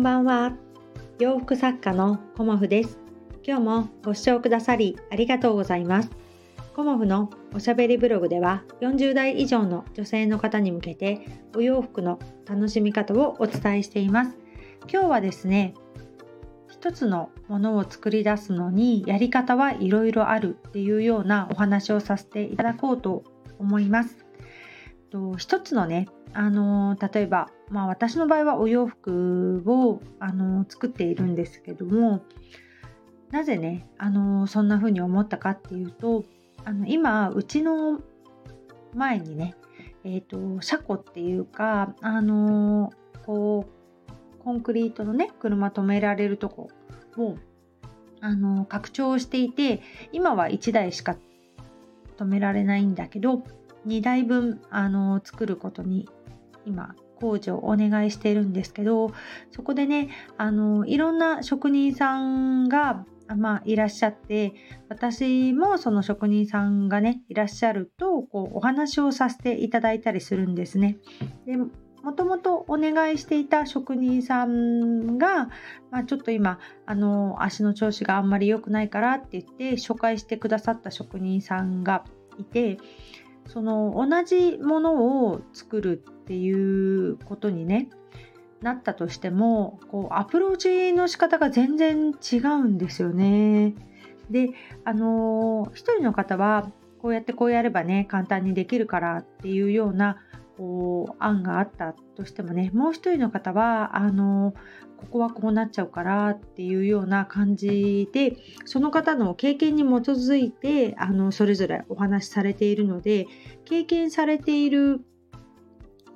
んばんは。洋服作家のコモフです。今日もご視聴くださりありがとうございます。コモフのおしゃべりブログでは40代以上の女性の方に向けてお洋服の楽しみ方をお伝えしています。今日はですね一つのものを作り出すのにやり方はいろいろあるっていうようなお話をさせていただこうと思います。と一つのね、あの例えば、まあ、私の場合はお洋服を、あの作っているんですけどもなぜね、あのそんな風に思ったかっていうとあの今うちの前にね、えーと、車庫っていうか、あのこうコンクリートのね車止められるとこをあの拡張していて今は1台しか止められないんだけど2台分あの作ることに今工事をお願いしているんですけどそこでねあのいろんな職人さんがまあ、いらっしゃって私もその職人さんがねいらっしゃるとこうお話をさせていただいたりするんですね。でもともとお願いしていた職人さんが、まあ、ちょっと今あの足の調子があんまり良くないからって言って紹介してくださった職人さんがいてその同じものを作るっていうことにねなったとしてもこうアプローチの仕方が全然違うんですよね。であの一人の方はこうやってこうやればね簡単にできるからっていうようなこう案があったとしてもねもう一人の方はあのここはこうなっちゃうからっていうような感じでその方の経験に基づいてあのそれぞれお話しされているので経験されている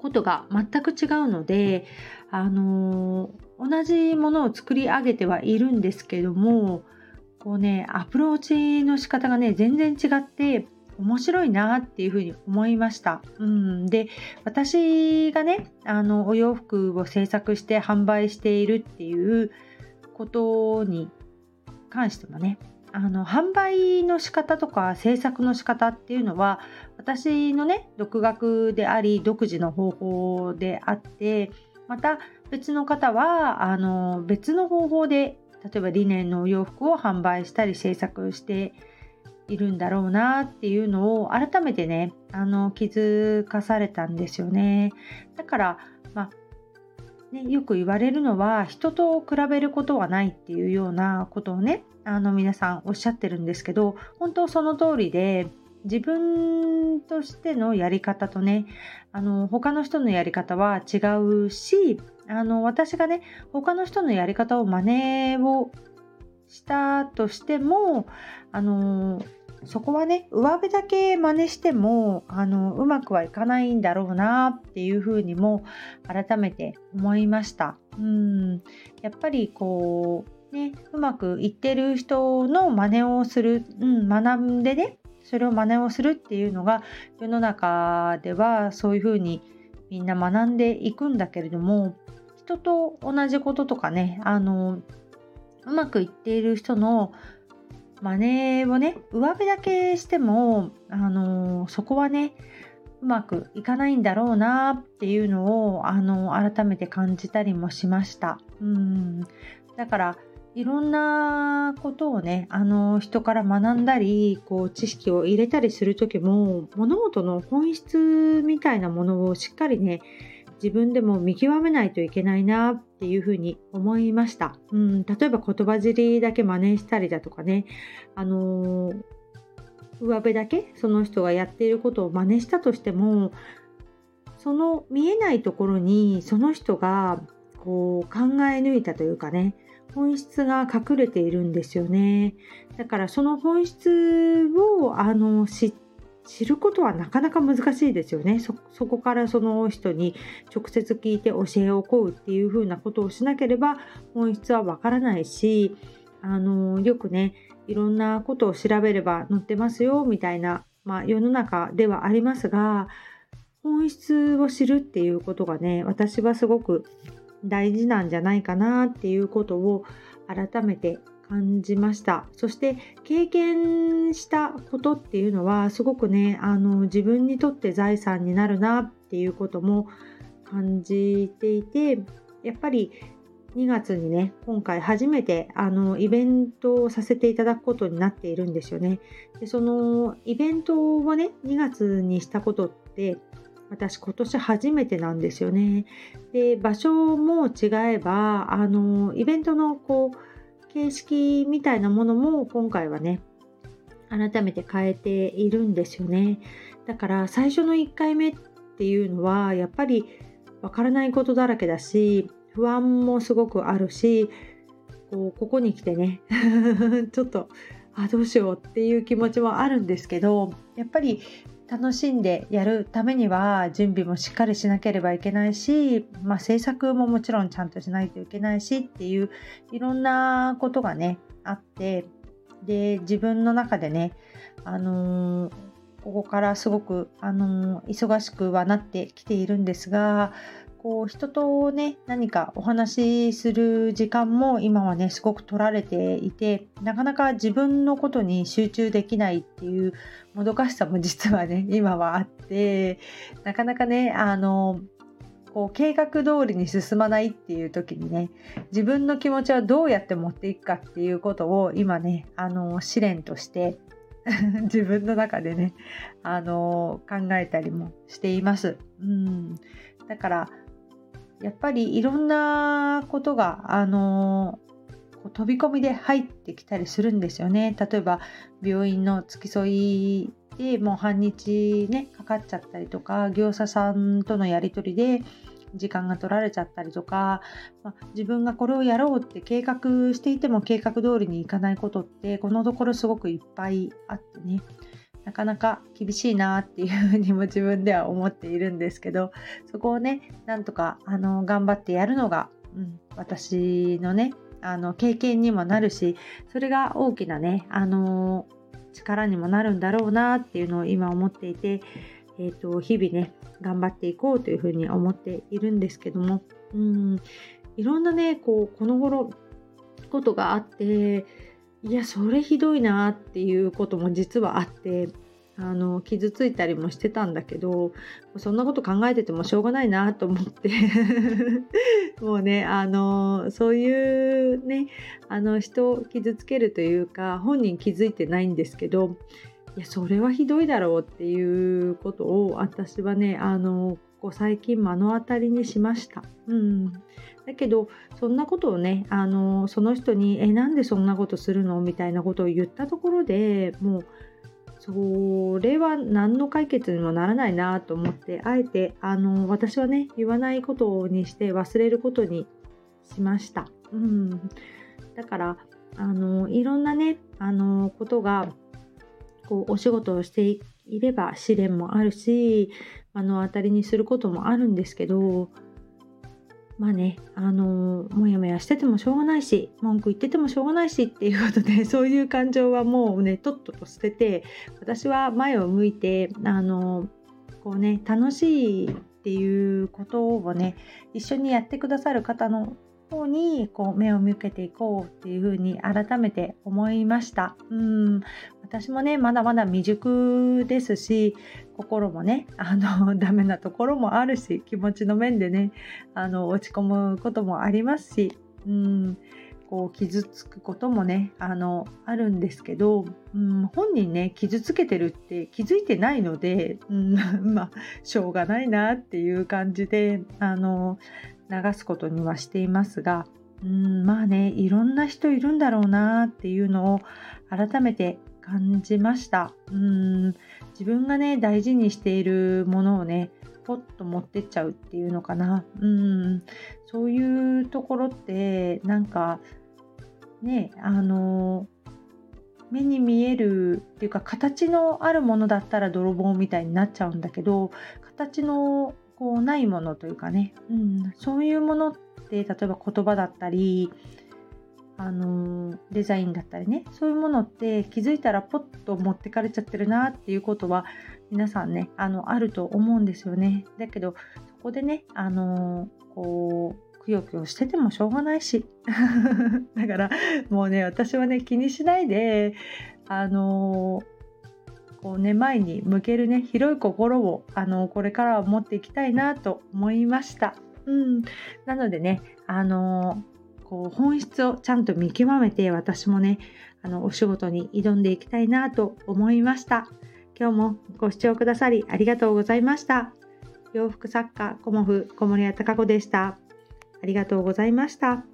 ことが全く違うのであの同じものを作り上げてはいるんですけどもこうねアプローチの仕方がね全然違って面白いなっていうふうに思いました。うん、で私がねあのお洋服を制作して販売しているっていうことに関してもねあの販売の仕方とか制作の仕方っていうのは私のね独学であり独自の方法であってまた別の方はあの別の方法で例えばリネンのお洋服を販売したり制作しているんだろうなっていうのを改めてねあの気づかされたんですよね。だからまあね、よく言われるのは人と比べることはないっていうようなことをねあの皆さんおっしゃってるんですけど本当その通りで自分としてのやり方とねあの他の人のやり方は違うしあの私がね他の人のやり方を真似をしたとしてもあのそこはね上辺だけ真似してもあのうまくはいかないんだろうなっていうふうにも改めて思いました。うんやっぱりこうねうまくいってる人の真似をする、うん、学んでねそれを真似をするっていうのが世の中ではそういうふうにみんな学んでいくんだけれども人と同じこととかねあのうまくいっている人の真似をね上辺だけしても、あのそこはねうまくいかないんだろうなっていうのを、あの改めて感じたりもしました。うんだからいろんなことをねあの人から学んだりこう知識を入れたりする時も物事の本質みたいなものをしっかりね自分でも見極めないといけないなっていうふうに思いました。うん、例えば言葉尻だけ真似したりだとかね、あのー、上辺だけその人がやっていることを真似したとしてもその見えないところにその人がこう考え抜いたというかね本質が隠れているんですよねだからその本質をあの知って知ることはなかなか難しいですよね。そこからその人に直接聞いて教えを請うっていうふうなことをしなければ本質はわからないしあのよくねいろんなことを調べれば載ってますよみたいな、まあ、世の中ではありますが本質を知るっていうことがね私はすごく大事なんじゃないかなっていうことを改めて感じましたそして経験したことっていうのはすごくねあの自分にとって財産になるなっていうことも感じていてやっぱり2月にね今回初めてあのイベントをさせていただくことになっているんですよね。でそのイベントをね2月にしたことって私今年初めてなんですよね。で場所も違えばあのイベントのこう形式みたいなものも今回はね改めて変えているんですよね。だから最初の1回目っていうのはやっぱりわからないことだらけだし不安もすごくあるしこうここに来てね ちょっとあどうしようっていう気持ちもあるんですけどやっぱり楽しんでやるためには準備もしっかりしなければいけないし、まあ、制作ももちろんちゃんとしないといけないしっていういろんなことがねあってで自分の中でねあのー、ここからすごく、あのー、忙しくはなってきているんですがこう人とね何かお話しする時間も今はねすごく取られていてなかなか自分のことに集中できないっていうもどかしさも実はね 今はあってなかなかねあのこう計画通りに進まないっていう時にね自分の気持ちはどうやって持っていくかっていうことを今ねあの試練として 自分の中でねあの考えたりもしています。うん、だからやっぱりいろんなことが、あの飛び込みで入ってきたりするんですよね。例えば病院の付き添いでもう半日ねかかっちゃったりとか業者さんとのやり取りで時間が取られちゃったりとか、まあ、自分がこれをやろうって計画していても計画通りにいかないことってこのところすごくいっぱいあってねなかなか厳しいなっていうふうにも自分では思っているんですけどそこをねなんとかあの頑張ってやるのが、うん、私のねあの経験にもなるしそれが大きなねあの力にもなるんだろうなっていうのを今思っていて、えーと、日々ね頑張っていこうというふうに思っているんですけどもうんいろんなねこうこの頃ことがあっていやそれひどいなっていうことも実はあってあの傷ついたりもしてたんだけどそんなこと考えててもしょうがないなと思って もうねあのそういうねあの人を傷つけるというか本人気づいてないんですけどいやそれはひどいだろうっていうことを私はねあのここ最近目の当たりにしました。うんだけどそんなことをねあのその人に「えなんでそんなことするの?」みたいなことを言ったところでもうそれは何の解決にもならないなと思ってあえてあの私はね言わないことにして忘れることにしました。うん、だからあのいろんなねあのことがこうお仕事をしていれば試練もあるし目の当たりにすることもあるんですけどまあね、あのー、もやもやしててもしょうがないし、文句言っててもしょうがないしっていうことで、そういう感情はもうね、とっとと捨てて、私は前を向いて、あのー、こうね、楽しいっていうことをね、一緒にやってくださる方の方にこう目を向けていこうっていうふうに改めて思いました。うん。私もねまだまだ未熟ですし心もねあの ダメなところもあるし気持ちの面でねあの落ち込むこともありますしうん。こう傷つくこともねあのあるんですけど、うん、本人ね傷つけてるって気づいてないので、うん、まあしょうがないなっていう感じであの流すことにはしていますが、うん、まあねいろんな人いるんだろうなっていうのを改めて感じました。うん自分がね大事にしているものをねポッと持ってっちゃうっていうのかな。うんそういうところってなんかねあの目に見えるっていうか形のあるものだったら泥棒みたいになっちゃうんだけど形のこうないものというかね、うん、そういうものって例えば言葉だったりあのデザインだったりね。そういうものって気づいたらポッと持ってかれちゃってるなっていうことは皆さんねあのあると思うんですよね。だけどそこでねあのこうくよくよしててもしょうがないし。だからもうね私はね気にしないであのこうね前に向けるね広い心をあのこれからは持っていきたいなと思いました。うん、なのでねあのこう本質をちゃんと見極めて私もねあのお仕事に挑んでいきたいなと思いました今日もご視聴くださりありがとうございました洋服作家コモフ小森屋隆子でしたありがとうございました。